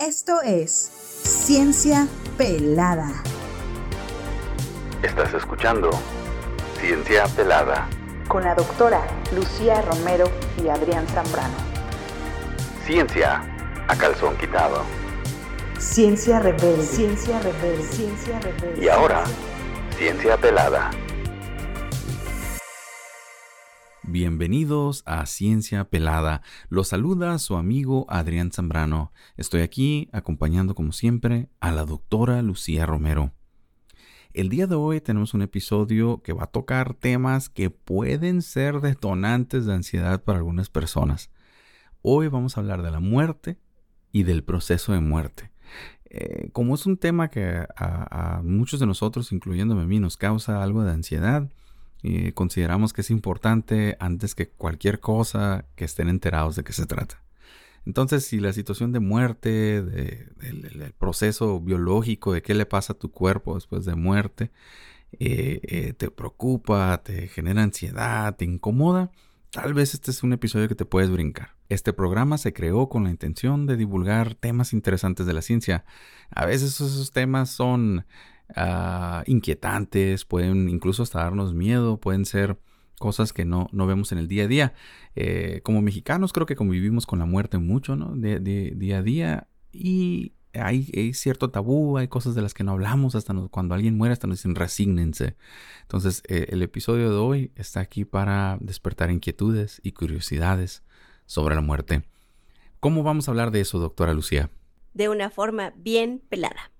Esto es Ciencia Pelada. Estás escuchando Ciencia Pelada Con la doctora Lucía Romero y Adrián Zambrano. Ciencia a calzón quitado. Ciencia rebelde. Ciencia rebelde. Ciencia rebelde. Y ahora, Ciencia Pelada. Bienvenidos a Ciencia Pelada. Los saluda su amigo Adrián Zambrano. Estoy aquí acompañando como siempre a la doctora Lucía Romero. El día de hoy tenemos un episodio que va a tocar temas que pueden ser detonantes de ansiedad para algunas personas. Hoy vamos a hablar de la muerte y del proceso de muerte. Eh, como es un tema que a, a muchos de nosotros, incluyéndome a mí, nos causa algo de ansiedad, y consideramos que es importante antes que cualquier cosa que estén enterados de qué se trata. Entonces, si la situación de muerte, del proceso biológico, de qué le pasa a tu cuerpo después de muerte, eh, eh, te preocupa, te genera ansiedad, te incomoda, tal vez este es un episodio que te puedes brincar. Este programa se creó con la intención de divulgar temas interesantes de la ciencia. A veces esos temas son Ah, inquietantes, pueden incluso hasta darnos miedo, pueden ser cosas que no, no vemos en el día a día. Eh, como mexicanos creo que convivimos con la muerte mucho, ¿no? De, día a día y hay, cierto tabú, hay cosas de las que no hablamos, hasta cuando alguien muere hasta nos dicen resígnense. Entonces eh, el episodio de hoy está aquí para despertar inquietudes y curiosidades sobre la muerte. ¿Cómo vamos a hablar de eso, doctora Lucía? De una forma bien pelada.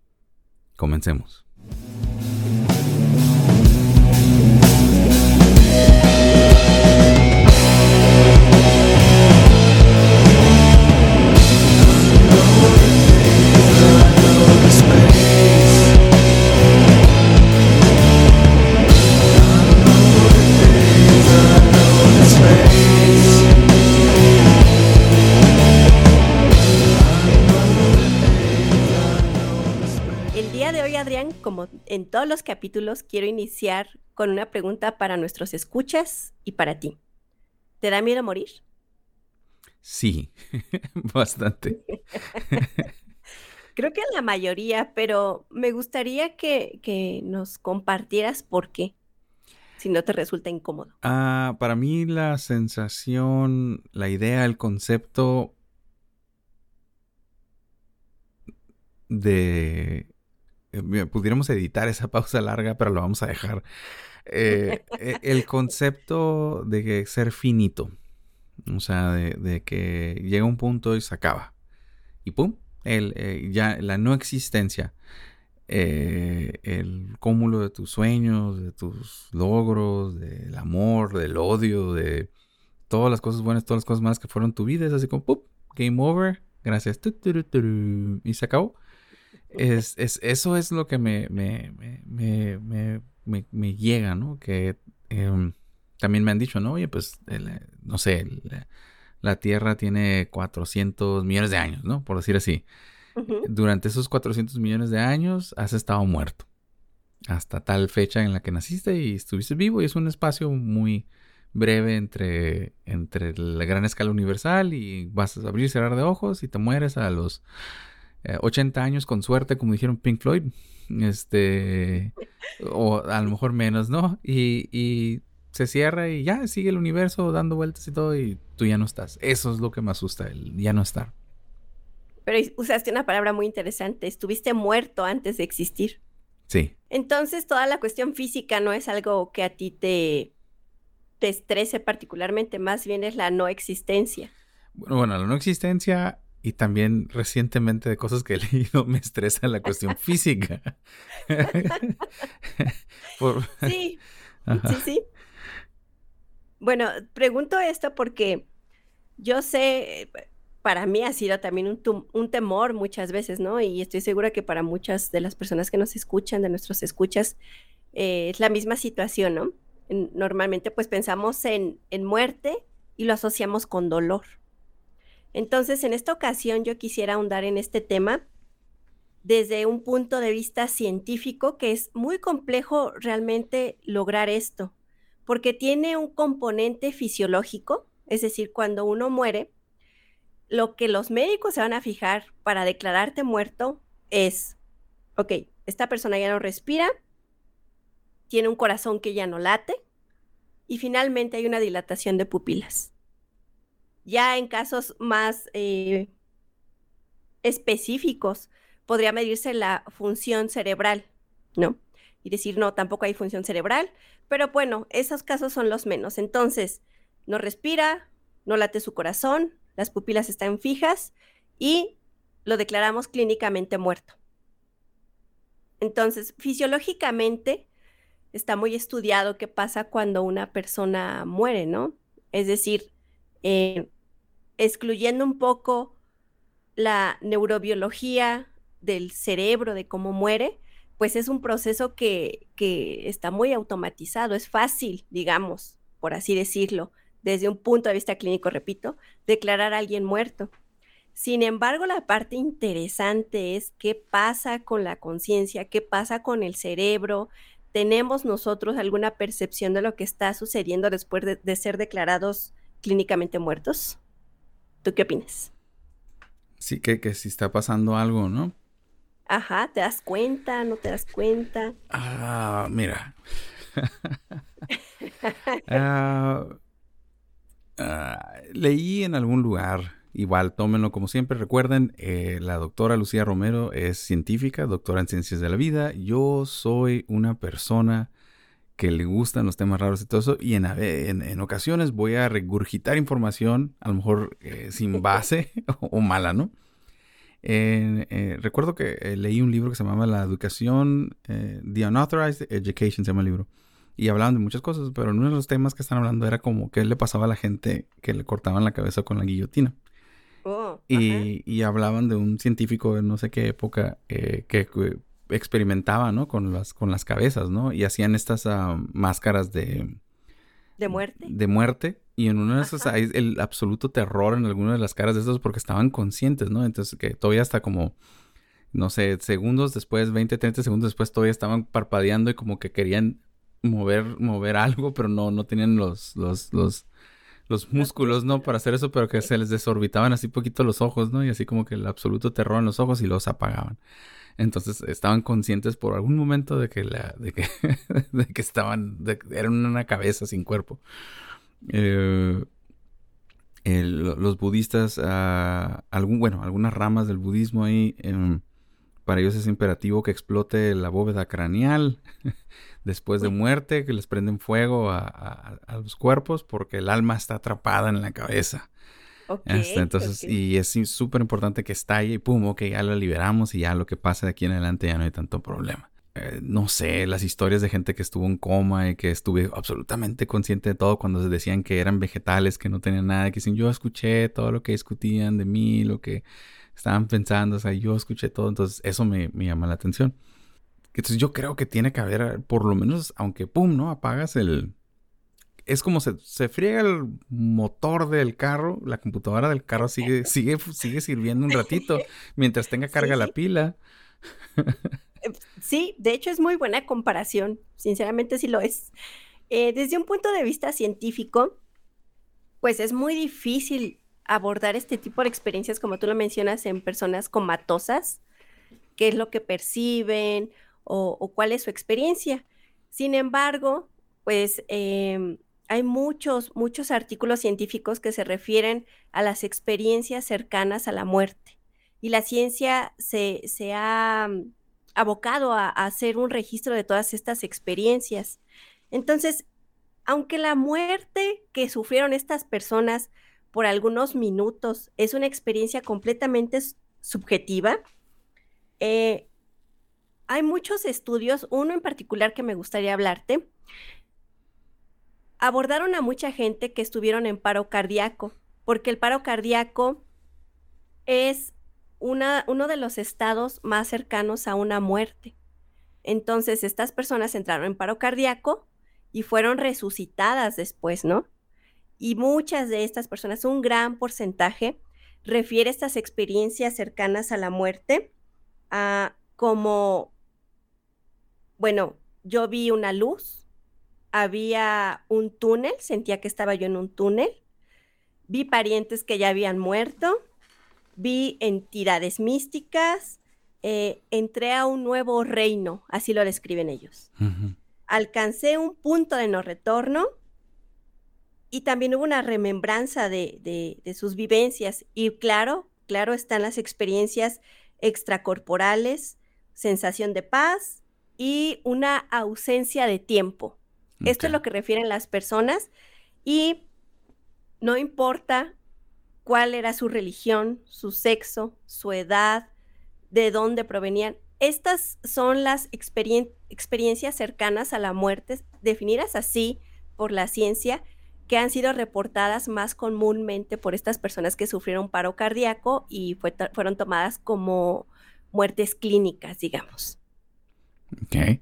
Comencemos. Thank you. Como en todos los capítulos, quiero iniciar con una pregunta para nuestros escuchas y para ti. ¿Te da miedo morir? Sí, bastante. Creo que la mayoría, pero me gustaría que, que, nos compartieras por qué, si no te resulta incómodo. Ah, para mí la sensación, la idea, el concepto de pudiéramos editar esa pausa larga, pero lo vamos a dejar. Eh, e, el concepto de ser finito, o sea, de, que llega un punto y se acaba. Y pum, el, eh, ya la no existencia, el cúmulo de tus sueños, de tus logros, del amor, del odio, de todas las cosas buenas, todas las cosas malas que fueron tu vida, es así como, ¡pum! Game over, gracias, y se acabó. Es, es, eso es lo que me, me, me, me llega, ¿no? Que em, también me han dicho, ¿no? Oye, pues, no sé, la, Tierra tiene 400 millones de años, ¿no? Por decir así. Durante esos 400 millones de años has estado muerto. Hasta tal fecha en la que naciste y estuviste vivo y es un espacio muy breve entre, entre la gran escala universal y vas a abrir y cerrar de ojos y te mueres a los 80 eh, años con suerte, como dijeron Pink Floyd, este, o a lo mejor menos, ¿no? Y, se cierra y ya sigue el universo dando vueltas y todo y tú ya no estás. Eso es lo que me asusta, el ya no estar. Pero usaste una palabra muy interesante, estuviste muerto antes de existir. Sí. Entonces toda la cuestión física no es algo que a ti te, te estrese particularmente, más bien es la no existencia. Bueno, bueno, la no existencia y también recientemente de cosas que he leído me estresa la cuestión física. Sí, sí, sí. Bueno, pregunto esto porque yo sé, para mí ha sido también un, temor muchas veces, ¿no? Y estoy segura que para muchas de las personas que nos escuchan, de nuestros escuchas, eh, es la misma situación, ¿no? Normalmente pues pensamos en, en muerte y lo asociamos con dolor. Entonces, en esta ocasión yo quisiera ahondar en este tema desde un punto de vista científico, que es muy complejo realmente lograr esto, porque tiene un componente fisiológico, es decir, cuando uno muere, lo que los médicos se van a fijar para declararte muerto es, ok, esta persona ya no respira, tiene un corazón que ya no late y finalmente hay una dilatación de pupilas. Ya en casos más eh, específicos, podría medirse la función cerebral, ¿no? Y decir, no, tampoco hay función cerebral, pero bueno, esos casos son los menos. Entonces, no respira, no late su corazón, las pupilas están fijas y lo declaramos clínicamente muerto. Entonces, fisiológicamente está muy estudiado qué pasa cuando una persona muere, ¿no? Es decir, eh, excluyendo un poco la neurobiología del cerebro, de cómo muere, pues es un proceso que, está muy automatizado, es fácil, digamos, por así decirlo, desde un punto de vista clínico, repito, declarar a alguien muerto. Sin embargo, la parte interesante es qué pasa con la conciencia, qué pasa con el cerebro. ¿Tenemos nosotros alguna percepción de lo que está sucediendo después de ser declarados clínicamente muertos? ¿Tú qué opinas? Sí, que, que si está pasando algo, ¿no? Ajá, ¿te das cuenta? ¿No te das cuenta? Ah, mira. Ah, ah, leí en algún lugar, igual tómenlo como siempre, recuerden, eh, la doctora Lucía Romero es científica, doctora en ciencias de la vida, yo soy una persona que le gustan los temas raros y todo eso. Y en, en, ocasiones voy a regurgitar información, a lo mejor eh, sin base o, mala, ¿no? Eh, recuerdo que eh, leí un libro que se llamaba La Educación, The Unauthorized Education se llama el libro. Y hablaban de muchas cosas, pero uno de los temas que están hablando era como qué le pasaba a la gente que le cortaban la cabeza con la guillotina. Oh, y, y, hablaban de un científico de no sé qué época que experimentaban, ¿no? Con las, con las cabezas, ¿no? Y hacían estas ah, máscaras de... De muerte. De muerte. Y en una de esas hay el absoluto terror en alguna de las caras de estos porque estaban conscientes, ¿no? Entonces que todavía hasta como, no sé, segundos después, 20, 30 segundos después, todavía estaban parpadeando y como que querían mover, mover algo, pero no, no tenían los, los, los, los músculos, ¿no? Para hacer eso, pero que se les desorbitaban así poquito los ojos, ¿no? Y así como que el absoluto terror en los ojos y los apagaban. Entonces estaban conscientes por algún momento de que, la, de que, de que estaban, de, eran una cabeza sin cuerpo. Eh, los budistas, uh, algún, bueno, algunas ramas del budismo ahí, em, para ellos es imperativo que explote la bóveda craneal después de muerte, que les prenden fuego a, a, los cuerpos porque el alma está atrapada en la cabeza. Este, entonces, y es súper importante que estalle y pum, ok, ya lo liberamos y ya lo que pasa de aquí en adelante ya no hay tanto problema. Eh, no sé, las historias de gente que estuvo en coma y que estuve absolutamente consciente de todo cuando se decían que eran vegetales, que no tenían nada, que dicen yo escuché todo lo que discutían de mí, lo que estaban pensando, o sea, yo escuché todo, entonces eso me, me llama la atención. Entonces yo creo que tiene que haber, por lo menos, aunque pum, ¿no? Apagas el, es como se, se, friega el motor del carro, la computadora del carro sigue, sigue, sigue sirviendo un ratito mientras tenga carga la pila. Eh, sí, de hecho es muy buena comparación, sinceramente sí lo es. Eh, desde un punto de vista científico, pues es muy difícil abordar este tipo de experiencias, como tú lo mencionas, en personas comatosas, qué es lo que perciben o, o cuál es su experiencia. Sin embargo, pues em, hay muchos, muchos artículos científicos que se refieren a las experiencias cercanas a la muerte. Y la ciencia se, ha mm, abocado a, hacer un registro de todas estas experiencias. Entonces, aunque la muerte que sufrieron estas personas por algunos minutos es una experiencia completamente subjetiva, eh, hay muchos estudios, uno en particular que me gustaría hablarte, abordaron a mucha gente que estuvieron en paro cardíaco, porque el paro cardíaco es una, uno de los estados más cercanos a una muerte. Entonces, estas personas entraron en paro cardíaco y fueron resucitadas después, ¿no? Y muchas de estas personas, un gran porcentaje, refiere estas experiencias cercanas a la muerte a como, bueno, yo vi una luz, había un túnel, sentía que estaba yo en un túnel, vi parientes que ya habían muerto vi entidades místicas, eh, entré a un nuevo reino, así lo describen ellos. Alcancé un punto de no retorno y también hubo una remembranza de, sus vivencias. Y claro, claro están las experiencias extracorporales, sensación de paz y una ausencia de tiempo. Esto es lo que refieren las personas y no importa cuál era su religión, su sexo, su edad, de dónde provenían. Estas son las experiencias cercanas a la muerte, definidas así por la ciencia, que han sido reportadas más comúnmente por estas personas que sufrieron paro cardíaco y fueron tomadas como muertes clínicas, digamos. Ok.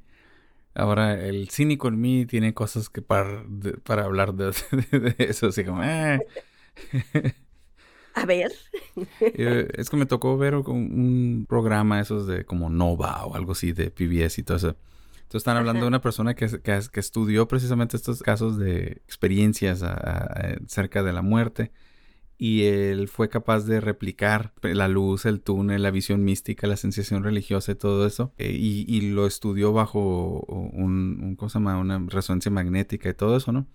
Ahora, el cínico en mí tiene cosas que para, para hablar de, eso, así como... Eh. A ver. Eh, es que me tocó ver un programa esos de como Nova o algo así de PBS y todo eso. Entonces están hablando de una persona que, que, estudió precisamente estos casos de experiencias cerca de la muerte y él fue capaz de replicar la luz, el túnel, la visión mística, la sensación religiosa y todo eso. Eh, y, lo estudió bajo un, cosa una resonancia magnética y todo eso, ¿no?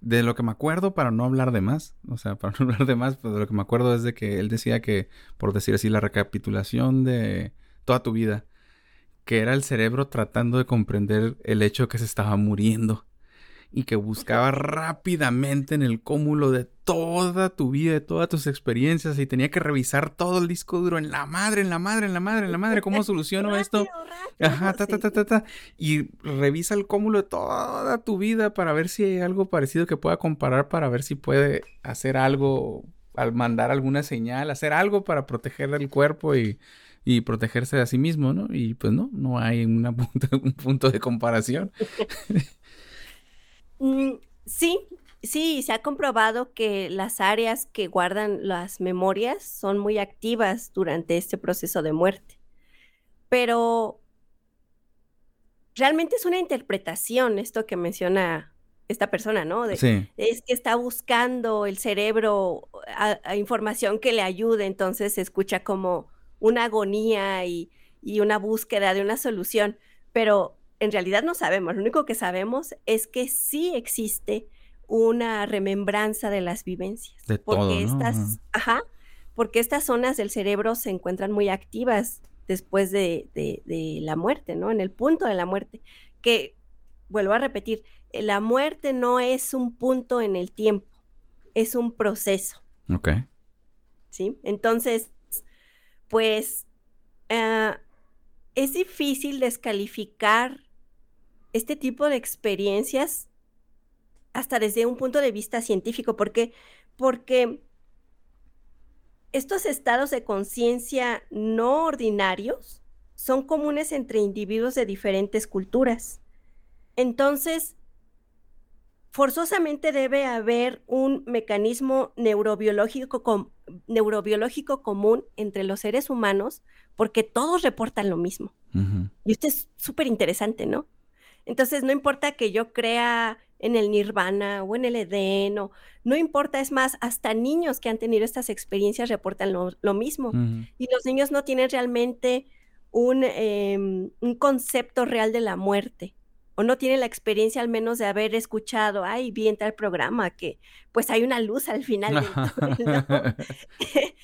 De lo que me acuerdo, para no hablar de más, o sea, para no hablar de más, pues de lo que me acuerdo es de que él decía que, por decir así, la recapitulación de toda tu vida, que era el cerebro tratando de comprender el hecho que se estaba muriendo y que buscaba rápidamente en el cúmulo de toda tu vida, de todas tus experiencias y tenía que revisar todo el disco duro en la madre, en la madre, en la madre, en la madre, cómo soluciono esto. Ajá, ta, ta, ta, ta, ta. Y revisa el cúmulo de toda tu vida para ver si hay algo parecido que pueda comparar, para ver si puede hacer algo, al mandar alguna señal, hacer algo para proteger el cuerpo y, y protegerse de sí mismo, ¿no? Y pues no, no hay una un punto de comparación. Mm, sí, sí, se ha comprobado que las áreas que guardan las memorias son muy activas durante este proceso de muerte. Pero realmente es una interpretación esto que menciona esta persona, ¿no? Es que está buscando el cerebro a, información que le ayude, entonces se escucha como una agonía y, y una búsqueda de una solución, pero en realidad no sabemos, lo único que sabemos es que sí existe una remembranza de las vivencias. De porque todo, estas, ajá, porque estas zonas del cerebro se encuentran muy activas después de, la muerte, ¿no? En el punto de la muerte. Que, vuelvo a repetir, la muerte no es un punto en el tiempo, es un proceso. Ok. ¿Sí? Entonces, pues, ah, es difícil descalificar este tipo de experiencias hasta desde un punto de vista científico, porque, porque estos estados de conciencia no ordinarios son comunes entre individuos de diferentes culturas. Entonces, forzosamente debe haber un mecanismo neurobiológico, neurobiológico común entre los seres humanos porque todos reportan lo mismo. Y esto es súper interesante, ¿no? Entonces, no importa que yo crea en el nirvana o en el edén, o, no importa, es más, hasta niños que han tenido estas experiencias reportan lo, mismo. Y los niños no tienen realmente un, em, un, concepto real de la muerte, o no tienen la experiencia al menos de haber escuchado, ay, vi en tal programa que pues hay una luz al final del túnel,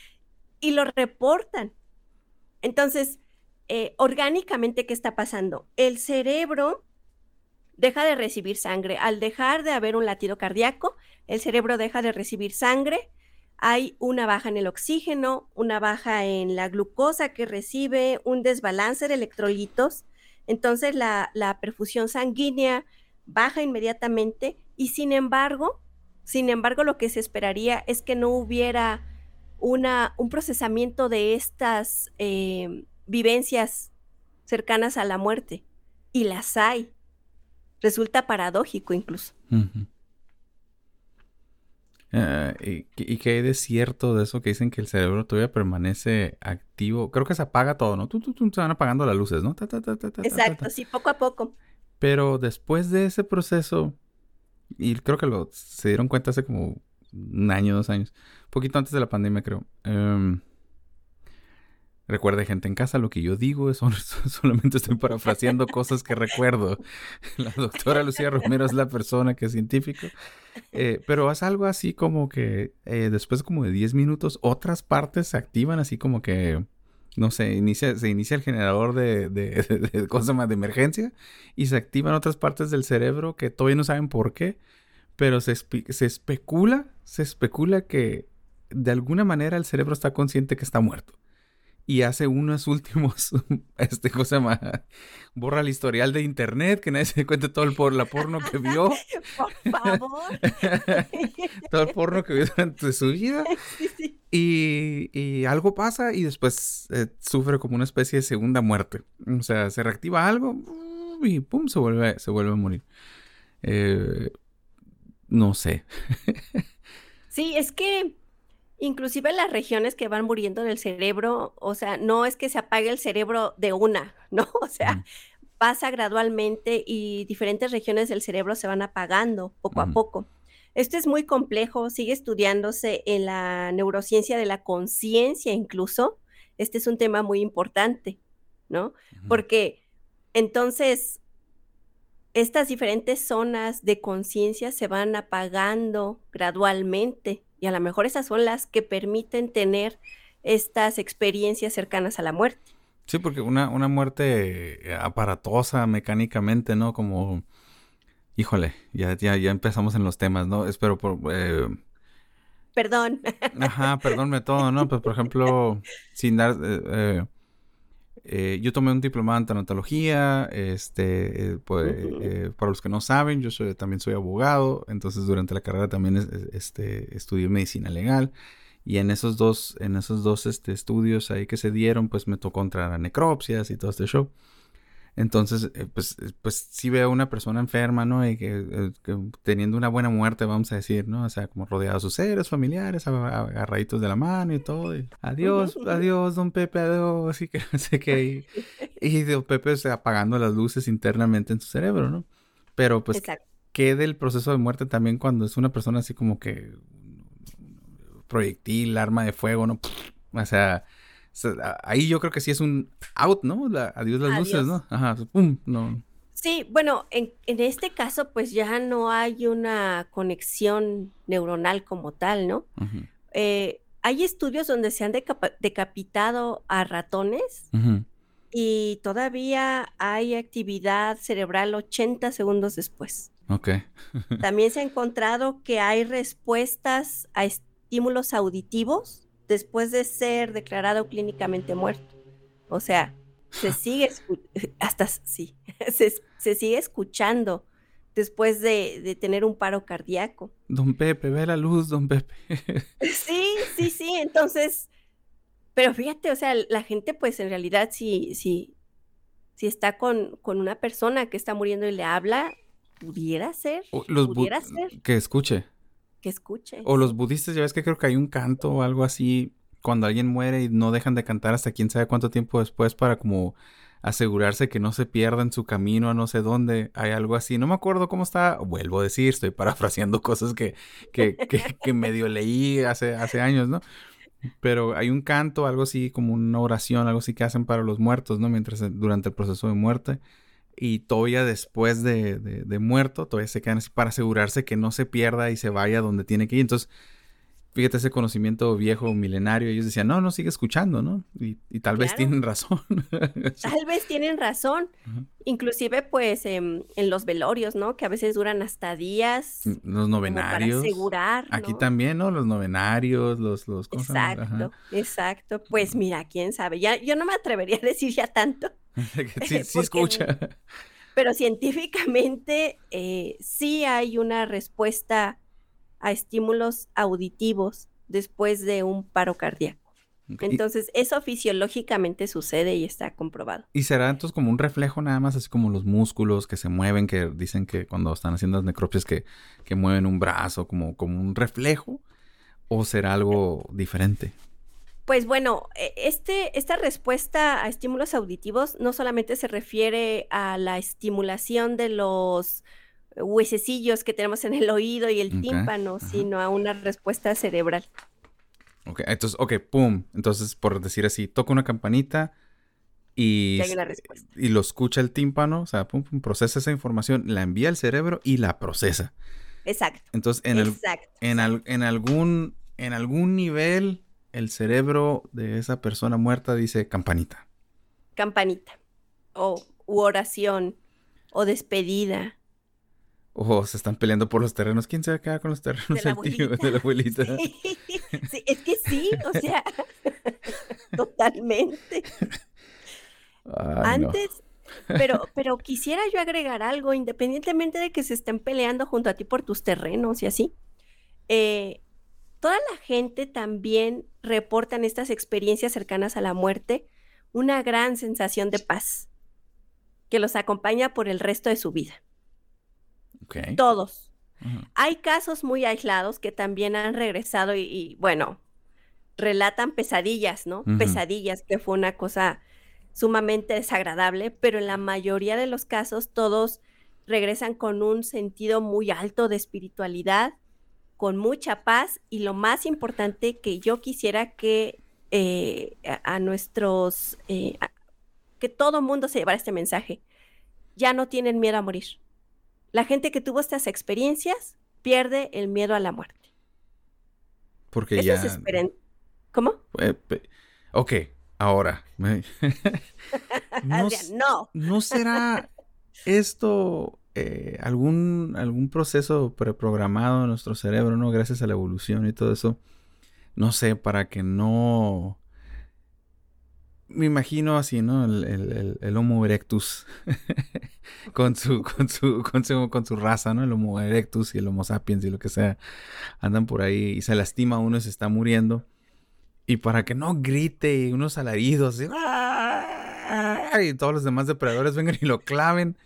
y lo reportan. Entonces, eh, orgánicamente, ¿qué está pasando? El cerebro deja de recibir sangre. Al dejar de haber un latido cardíaco, el cerebro deja de recibir sangre. Hay una baja en el oxígeno, una baja en la glucosa que recibe, un desbalance de electrolitos. Entonces la, perfusión sanguínea baja inmediatamente y sin embargo, sin embargo, lo que se esperaría es que no hubiera una, un procesamiento de estas eh, vivencias cercanas a la muerte. Y las hay. Resulta paradójico incluso. Ah, y, y, que hay de cierto de eso que dicen que el cerebro todavía permanece activo. Creo que se apaga todo, ¿no? Tú, tú, se van apagando las luces, ¿no? Exacto, sí, poco a poco. Pero después de ese proceso, y creo que lo se dieron cuenta hace como un año, dos años, un poquito antes de la pandemia, creo. Em, Recuerde, gente en casa, lo que yo digo es solamente estoy parafraseando cosas que recuerdo. La doctora Lucía Romero es la persona que es científico. Eh, pero es algo así como que eh, después como de 10 minutos, otras partes se activan así como que, no sé, inicia, se inicia el generador de, de, de, cosas más de emergencia y se activan otras partes del cerebro que todavía no saben por qué, pero se, se especula, se especula que de alguna manera el cerebro está consciente que está muerto y hace unos últimos, este, cosa más, borra el historial de internet, que nadie se dé cuenta todo el por, la porno que vio. Por favor. todo el porno que vio durante su vida. Y, y, algo pasa y después eh, sufre como una especie de segunda muerte. O sea, se reactiva algo y pum, se vuelve, se vuelve a morir. Eh, no sé. sí, es que Inclusive las regiones que van muriendo del cerebro, o sea, no es que se apague el cerebro de una, ¿no? O sea, pasa gradualmente y diferentes regiones del cerebro se van apagando poco a poco. Esto es muy complejo, sigue estudiándose en la neurociencia de la conciencia incluso. Este es un tema muy importante, ¿no? Porque entonces estas diferentes zonas de conciencia se van apagando gradualmente y a lo mejor esas son las que permiten tener estas experiencias cercanas a la muerte. Sí, porque una, una muerte aparatosa mecánicamente, ¿no? Como, híjole, ya, ya, ya empezamos en los temas, ¿no? Espero por... Eh... Perdón. Ajá, perdónme todo, ¿no? Pues, por ejemplo, sin dar... Eh, eh, eh, yo tomé un diplomado en tanatología, este, eh, pues, eh, para los que no saben, yo soy, también soy abogado, entonces durante la carrera también este, estudié medicina legal y en esos dos, en esos dos este, estudios ahí que se dieron, pues me tocó entrar a necropsias y todo este show. Entonces, eh, pues, eh, pues sí veo a una persona enferma, ¿no? Y que, eh, teniendo una buena muerte, vamos a decir, ¿no? O sea, como rodeado de sus seres familiares, agarraditos de la mano y todo. adiós, adiós, don Pepe, adiós. Y que no sé qué. Y, don Pepe o apagando las luces internamente en su cerebro, ¿no? Pero pues, ¿qué del proceso de muerte también cuando es una persona así como que proyectil, arma de fuego, ¿no? O sea, ahí yo creo que sí es un out, ¿no? adiós las luces, ¿no? Ajá, pues, pum, no. Sí, bueno, en, este caso pues ya no hay una conexión neuronal como tal, ¿no? Eh, hay estudios donde se han decapitado a ratones y todavía hay actividad cerebral 80 segundos después. Ok. También se ha encontrado que hay respuestas a estímulos auditivos después de ser declarado clínicamente muerto. O sea, se sigue, hasta sí, se, sigue escuchando después de, tener un paro cardíaco. Don Pepe, ve la luz, don Pepe. sí, sí, sí, entonces, pero fíjate, o sea, la gente pues en realidad si, si, si está con, con una persona que está muriendo y le habla, pudiera ser, pudiera ser. Que escuche escuche. O los budistas, ya ves que creo que hay un canto o algo así cuando alguien muere y no dejan de cantar hasta quién sabe cuánto tiempo después para como asegurarse que no se pierda en su camino a no sé dónde. Hay algo así. No me acuerdo cómo está. Vuelvo a decir, estoy parafraseando cosas que, que, que, medio leí hace, hace años, ¿no? Pero hay un canto, algo así, como una oración, algo así que hacen para los muertos, ¿no? Mientras durante el proceso de muerte y todavía después de, de, muerto, todavía se quedan así para asegurarse que no se pierda y se vaya donde tiene que ir. Entonces, fíjate ese conocimiento viejo, milenario, ellos decían, no, no, sigue escuchando, ¿no? Y, tal vez tienen razón. tal vez tienen razón. Inclusive, pues, en los velorios, ¿no? Que a veces duran hasta días. Los novenarios. Para asegurar. Aquí también, ¿no? Los novenarios, los... los exacto, exacto. Pues mira, quién sabe. Ya, yo no me atrevería a decir ya tanto. sí, sí escucha. Pero científicamente eh, sí hay una respuesta a estímulos auditivos después de un paro cardíaco. Entonces, eso fisiológicamente sucede y está comprobado. ¿Y será entonces como un reflejo nada más, así como los músculos que se mueven, que dicen que cuando están haciendo las necropsias que, que mueven un brazo, como, como un reflejo? ¿O será algo diferente? Pues bueno, e, este, esta respuesta a estímulos auditivos no solamente se refiere a la estimulación de los huesecillos que tenemos en el oído y el tímpano, sino a una respuesta cerebral. Ok, entonces, ok, pum. Entonces, por decir así, toca una campanita y, Y lo escucha el tímpano, o sea, pum, pum, procesa esa información, la envía al cerebro y la procesa. Exacto. Entonces, en, el, exacto. en, al- en algún, en algún nivel, el cerebro de esa persona muerta dice campanita. Campanita. O u oración. O despedida. O se están peleando por los terrenos. ¿Quién se va a quedar con los terrenos? De la El tío, abuelita. de la abuelita. Sí, sí, es que sí, o sea, totalmente. Ay, no. Antes, pero, pero quisiera yo agregar algo, independientemente de que se estén peleando junto a ti por tus terrenos y así. eh, toda la gente también reportan estas experiencias cercanas a la muerte una gran sensación de paz que los acompaña por el resto de su vida. Todos. Hay casos muy aislados que también han regresado y, y, bueno, relatan pesadillas, ¿no? Pesadillas, que fue una cosa sumamente desagradable, pero en la mayoría de los casos todos regresan con un sentido muy alto de espiritualidad, con mucha paz y lo más importante que yo quisiera que eh, a, a nuestros, eh, a- que todo mundo se llevara este mensaje, ya no tienen miedo a morir. La gente que tuvo estas experiencias pierde el miedo a la muerte. Porque Eso ya. es esperen- ¿Cómo? eh, ok, ahora. no. ¿No será esto eh, algún, algún proceso preprogramado en nuestro cerebro, ¿no? Gracias a la evolución y todo eso. No sé, para que no... Me imagino así, ¿no? El, Homo erectus con, su, con, su, con, su, con su raza, ¿no? El Homo erectus y el Homo sapiens y lo que sea. Andan por ahí y se lastima uno y se está muriendo. Y para que no grite unos alaridos así, ¡ah! y todos los demás depredadores vengan y lo claven,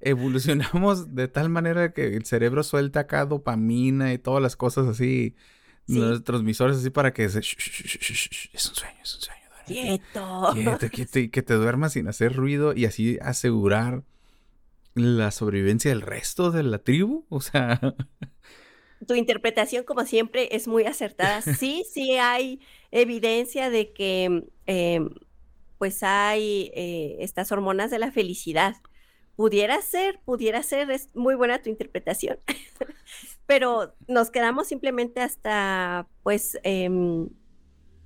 evolucionamos de tal manera que el cerebro suelta acá dopamina y todas las cosas así, Sí. los transmisores así para que se... "Shh, shh, shh, shh, shh, es un sueño, es un sueño. duérmete". Quieto. Quieto, quieto, y que te duermas sin hacer ruido y así asegurar la sobrevivencia del resto de la tribu. O sea, Tu interpretación, como siempre, es muy acertada. Sí, sí hay evidencia de que eh, pues hay eh, estas hormonas de la felicidad. Pudiera ser, pudiera ser, es muy buena tu interpretación. Pero nos quedamos simplemente hasta, pues, em,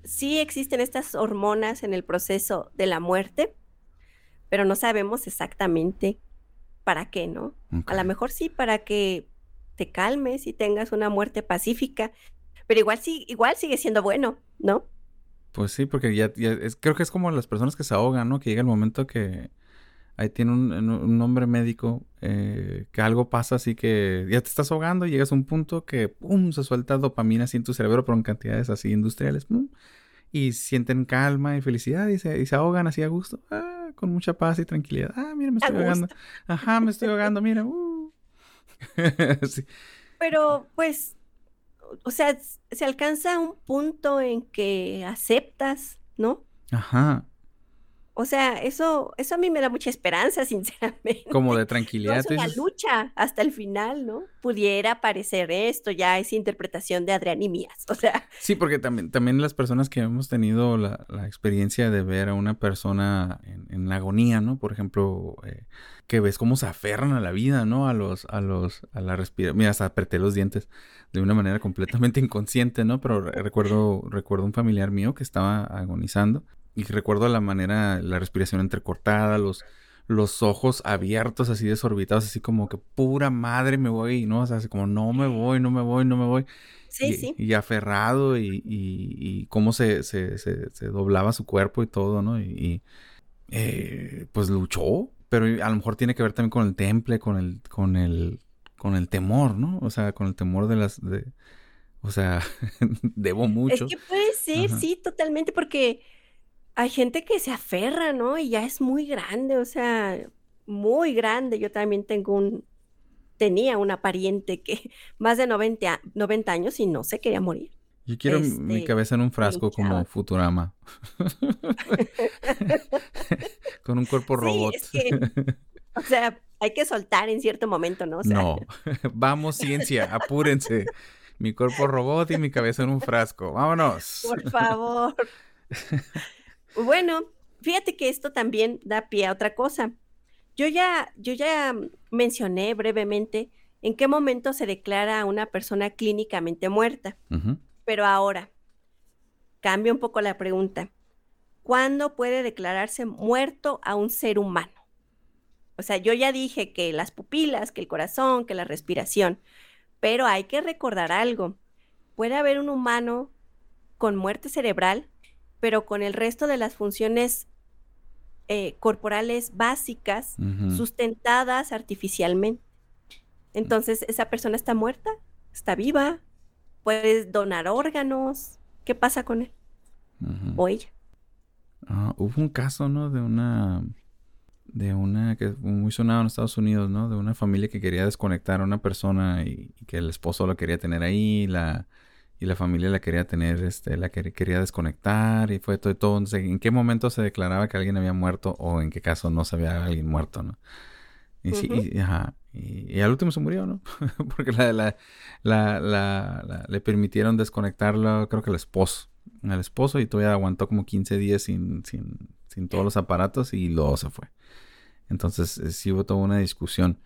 sí existen estas hormonas en el proceso de la muerte, pero no sabemos exactamente para qué, ¿no? A lo mejor sí, para que te calmes y tengas una muerte pacífica, pero igual sí, igual sigue siendo bueno, ¿no? Pues sí, porque ya, ya es- creo que es como las personas que se ahogan, ¿no? Que llega el momento que ahí tiene un, un- nombre médico, eh, que algo pasa así que ya te estás ahogando y llegas a un punto que, ¡pum!, se suelta dopamina así en tu cerebro, pero en cantidades así industriales, ¡pum! Y sienten calma y felicidad y se, y se ahogan así a gusto, ah, con mucha paz y tranquilidad. Ah, mira, me A estoy ahogando. gusto. Ajá, me estoy ahogando, mira. uh. Sí. Pero pues, o sea, se alcanza un punto en que aceptas, ¿no? Ajá, O sea, eso, eso a mí me da mucha esperanza, sinceramente. como de No tranquilidad. es tú una lucha hasta el final, ¿no? Pudiera parecer esto, ya es interpretación de Adrián y mías. O sea, Sí, porque también, también las personas que hemos tenido la, la experiencia de ver a una persona en, en la agonía, ¿no? Por ejemplo, eh, que ves cómo se aferran a la vida, ¿no? A los, a los, a la respiración. Mira, hasta apreté los dientes de una manera completamente inconsciente, ¿no? Pero re- recuerdo, recuerdo un familiar mío que estaba agonizando y recuerdo la manera, la respiración entrecortada, los, los ojos abiertos, así desorbitados, así como que pura madre me voy, ¿no? O sea, así como no me voy, no me voy, no me voy sí, y, sí. y aferrado y, y- y cómo se, se- se- se doblaba su cuerpo y todo, ¿no? Y, eh, pues luchó, pero a lo mejor tiene que ver también con el temple, con el, con el, con el temor, ¿no? O sea, con el temor de las, de, o sea, debo mucho. Es que puede ser, Ajá. sí, totalmente, porque hay gente que se aferra, ¿no? Y ya es muy grande, o sea, muy grande. Yo también tengo un, tenía una pariente que más de 90, a- 90 años y no se quería morir. Yo quiero mi- mi este, cabeza en un frasco como. Futurama. con un cuerpo Sí, robot. es que, o sea, hay que soltar en cierto momento, ¿no? O sea, No, vamos ciencia, apúrense. mi cuerpo robot y mi cabeza en un frasco. Vámonos. Por favor. Bueno, fíjate que esto también da pie a otra cosa. Yo ya, yo ya mencioné brevemente en qué momento se declara a una persona clínicamente muerta. Pero ahora, cambia un poco la pregunta. ¿Cuándo puede declararse muerto a un ser humano? O sea, yo ya dije que las pupilas, que el corazón, que la respiración, pero hay que recordar algo. Puede haber un humano con muerte cerebral, pero con el resto de las funciones eh, corporales básicas sustentadas artificialmente. Entonces, ¿esa persona está muerta? ¿Está viva? ¿Puedes donar órganos? ¿Qué pasa con él? O ella. Ah, hubo un caso, ¿no? De una. De una que muy sonado en Estados Unidos, ¿no? De una familia que quería desconectar a una persona y, que el esposo la quería tener ahí, la, y la familia la quería tener, este, la quería desconectar y fue todo, todo. ¿En qué momento se declaraba que alguien había muerto o en qué caso no se había alguien muerto, ¿no? Y, sí, ajá, y, al último se murió, ¿no? Porque la, la, la, le permitieron desconectarlo, creo que al esposo, al esposo y todavía aguantó como 15 días sin, sin, sin todos los aparatos y luego se fue. Entonces eh, sí hubo toda una discusión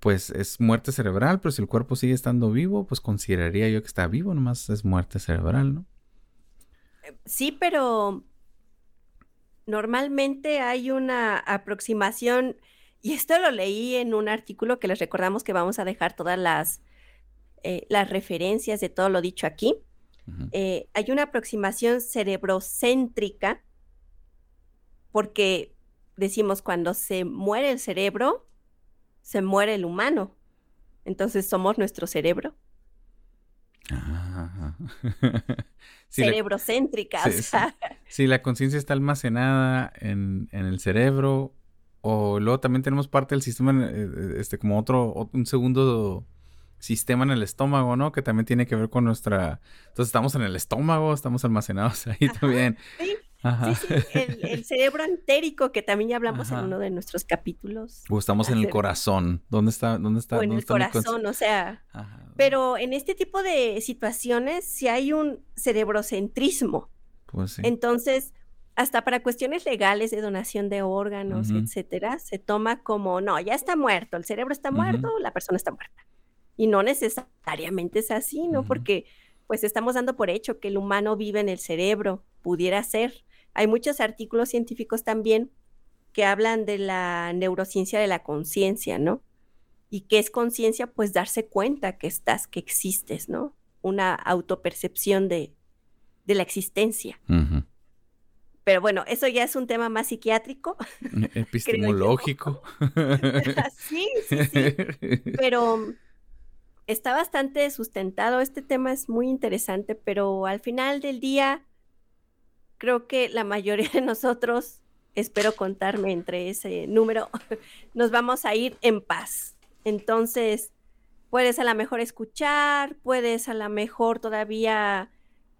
pues es muerte cerebral, pero si el cuerpo sigue estando vivo, pues consideraría yo que está vivo, nomás es muerte cerebral, ¿no? Sí, pero normalmente hay una aproximación, y esto lo leí en un artículo que les recordamos que vamos a dejar todas las, eh, las referencias de todo lo dicho aquí. Eh, hay una aproximación cerebrocéntrica, porque decimos cuando se muere el cerebro, se muere el humano. Entonces somos nuestro cerebro. Ah. Cerebrocéntrica. o sea. Si la conciencia está almacenada en, el cerebro, o luego también tenemos parte del sistema, eh, eh, este, como otro, un segundo sistema en el estómago, ¿no? Que también tiene que ver con nuestra... Entonces estamos en el estómago, estamos almacenados ahí también. Sí, Sí, sí, el, cerebro entérico, que también ya hablamos en uno de nuestros capítulos. O estamos en el corazón. ¿Dónde está? ¿Dónde está? O en el corazón, o sea. Pero en este tipo de situaciones, si hay un cerebrocentrismo. Pues sí. Entonces, hasta para cuestiones legales de donación de órganos, etcétera, se toma como, no, ya está muerto, el cerebro está muerto, la persona está muerta. Y no necesariamente es así, ¿no? Porque pues estamos dando por hecho que el humano vive en el cerebro, pudiera ser, hay muchos artículos científicos también que hablan de la neurociencia de la conciencia, ¿no? ¿Y qué es conciencia? Pues darse cuenta que estás, que existes, ¿no? Una autopercepción de, de la existencia. Pero bueno, eso ya es un tema más psiquiátrico. Epistemológico. sí, sí, sí. Pero está bastante sustentado. Este tema es muy interesante, pero al final del día creo que la mayoría de nosotros, espero contarme entre ese número, nos vamos a ir en paz. Entonces, puedes a lo mejor escuchar, puedes a lo mejor todavía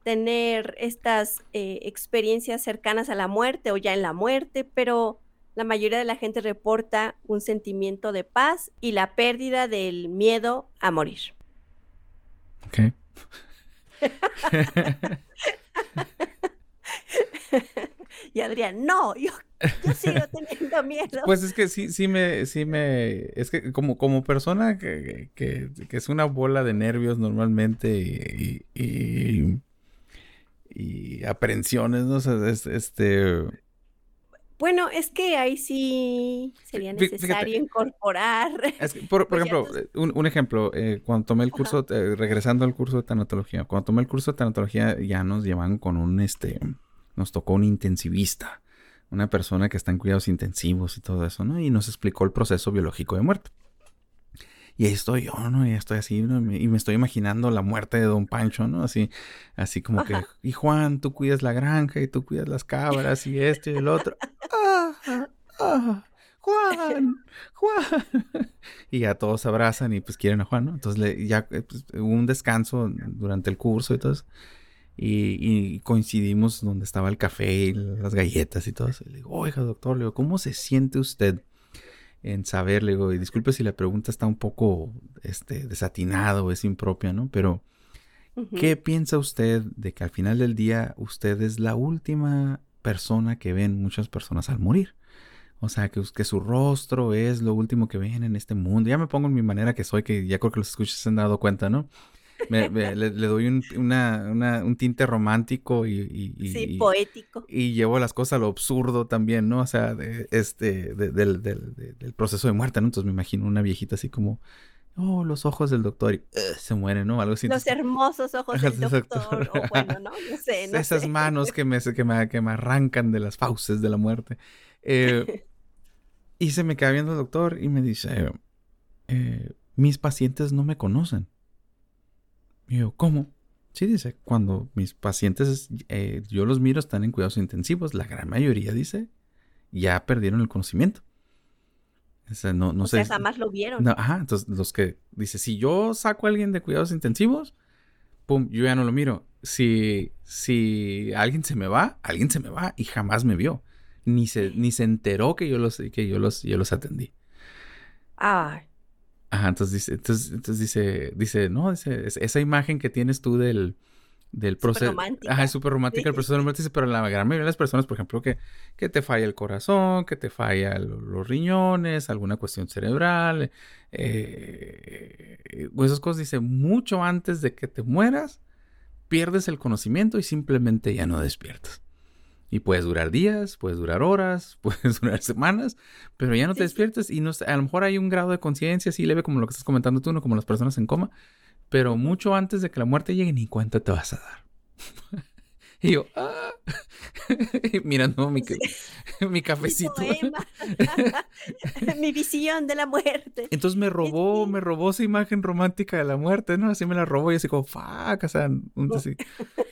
tener estas eh, experiencias cercanas a la muerte o ya en la muerte, pero la mayoría de la gente reporta un sentimiento de paz y la pérdida del miedo a morir. Ok. y Adrián, no, yo, sigo teniendo miedo. Pues es que sí, sí me, sí me, es que como, como persona que, es una bola de nervios normalmente y, y, y, aprensiones, ¿no? O este... Bueno, es que ahí sí sería necesario incorporar. por, ejemplo, un, ejemplo, eh, cuando tomé el curso, eh, regresando al curso de tanatología, cuando tomé el curso de tanatología ya nos llevan con un, este, nos tocó un intensivista, una persona que está en cuidados intensivos y todo eso, ¿no? Y nos explicó el proceso biológico de muerte. Y ahí estoy yo, ¿no? Y estoy así, ¿no? Y me estoy imaginando la muerte de Don Pancho, ¿no? Así, así como que, y Juan, tú cuidas la granja y tú cuidas las cabras y este y el otro. ¡Ah! ¡Ah! Juan, Juan. Y ya todos se abrazan y pues quieren a Juan, ¿no? Entonces ya eh, pues, hubo un descanso durante el curso y todo eso. Y, coincidimos donde estaba el café y las galletas y todo eso. le digo, oiga, doctor, le digo, ¿cómo se siente usted en saber? Le digo, y disculpe si la pregunta está un poco este, desatinada o es impropia, ¿no? Pero ¿Qué piensa usted de que al final del día usted es la última persona que ven muchas personas al morir? O sea, que, que, su rostro es lo último que ven en este mundo. Ya me pongo en mi manera que soy, que ya creo que los escuchas se han dado cuenta, ¿no? Le, doy un, un, tinte romántico y, sí, poético. Y llevo las cosas a lo absurdo también, ¿no? O sea, de, este, del, del, proceso de muerte, ¿no? Entonces me imagino una viejita así como, oh, los ojos del doctor, y se muere, ¿no? Algo así. Los hermosos ojos del doctor, o bueno, ¿no? No sé, no Esas manos que me, que, me, que me arrancan de las fauces de la muerte. Eh, y se me queda viendo el doctor y me dice, eh, mis pacientes no me conocen. Y yo, ¿cómo? Sí, dice, cuando mis pacientes, eh, yo los miro, están en cuidados intensivos, la gran mayoría, dice, ya perdieron el conocimiento. O sea, no, no sé. jamás lo vieron. ajá, entonces los que, dice, si yo saco a alguien de cuidados intensivos, pum, yo ya no lo miro. Si, si alguien se me va, alguien se me va y jamás me vio ni se, ni se enteró que yo los, que yo los, yo los atendí. Ay. Ajá, entonces dice, entonces, dice, dice, no, dice, esa imagen que tienes tú del, del proceso. Ajá, es súper romántica el proceso de muerte, pero la gran mayoría de las personas, por ejemplo, que, que te falla el corazón, que te falla los riñones, alguna cuestión cerebral, eh, esas cosas, dice, mucho antes de que te mueras, pierdes el conocimiento y simplemente ya no despiertas. Y puedes durar días, puedes durar horas, puedes durar semanas, pero ya no te despiertas y no, a lo mejor hay un grado de conciencia así leve como lo que estás comentando tú, no como las personas en coma, pero mucho antes de que la muerte llegue ni cuenta te vas a dar. Y yo, ah, mirando mi, mi cafecito. Mi, visión de la muerte. Entonces me robó, me robó esa imagen romántica de la muerte, ¿no? Así me la robó y así como, fuck, o sea, así,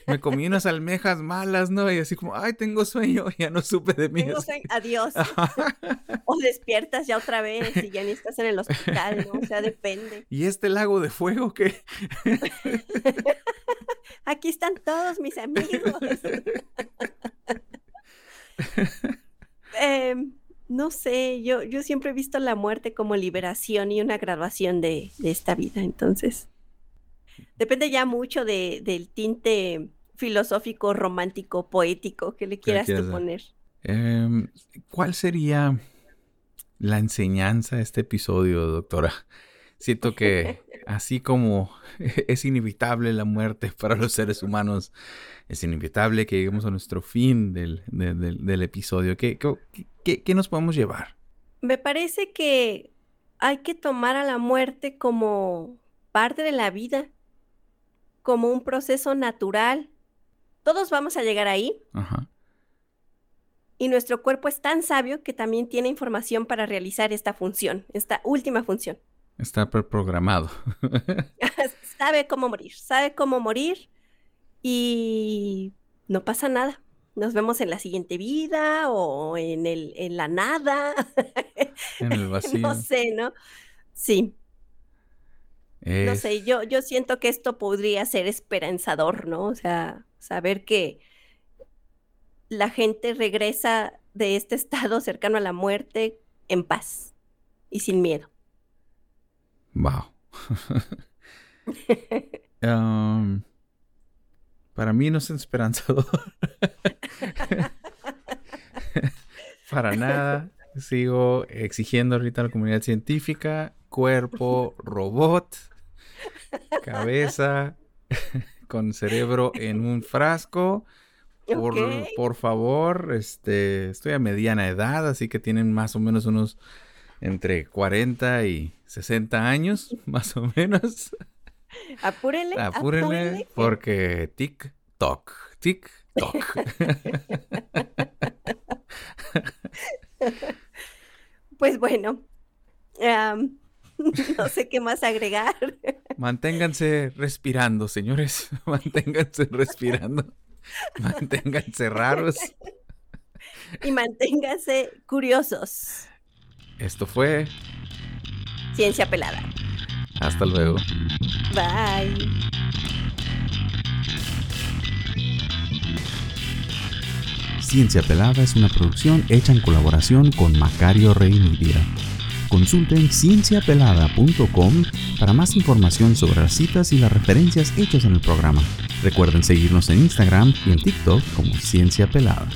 me comí unas almejas malas, ¿no? Y así como, ay, tengo sueño, ya no supe de mí. adiós. o despiertas ya otra vez y ya ni estás en el hospital, ¿no? O sea, depende. ¿Y este lago de fuego qué? Aquí están todos mis amigos. Em, no sé, yo, yo siempre he visto la muerte como liberación y una graduación de, esta vida, entonces depende ya mucho del tinte filosófico, romántico, poético que le quieras tú poner. Em, ¿Cuál sería la enseñanza de este episodio, doctora? Siento que así como es inevitable la muerte para los seres humanos, es inevitable que lleguemos a nuestro fin del, episodio. ¿Qué, qué, nos podemos llevar? Me parece que hay que tomar a la muerte como parte de la vida, como un proceso natural. Todos vamos a llegar ahí. Y nuestro cuerpo es tan sabio que también tiene información para realizar esta función, esta última función. Está programado. sabe cómo morir, sabe cómo morir y no pasa nada. Nos vemos en la siguiente vida o en, el, en la nada. En el vacío. no sé, ¿no? Sí. No sé, yo, yo siento que esto podría ser esperanzador, ¿no? O sea, saber que la gente regresa de este estado cercano a la muerte en paz y sin miedo. Wow. Um, para mí no es esperanzador. para nada. Sigo exigiendo ahorita a la comunidad científica cuerpo robot, cabeza con cerebro en un frasco. Por, por favor, este, estoy a mediana edad, así que tienen más o menos unos entre 40 y 60 años, más o menos. Apúrenle. Apúrenle, porque tic-toc, tic-toc. pues bueno, no sé qué más agregar. Manténganse respirando, señores. Manténganse respirando. Manténganse raros. Y manténganse curiosos. Esto fue Ciencia Pelada. Hasta luego. Bye. Ciencia Pelada es una producción hecha en colaboración con Macario Rey Media. Consulten cienciapelada.com para más información sobre las citas y las referencias hechas en el programa. Recuerden seguirnos en Instagram y en TikTok como Ciencia Pelada.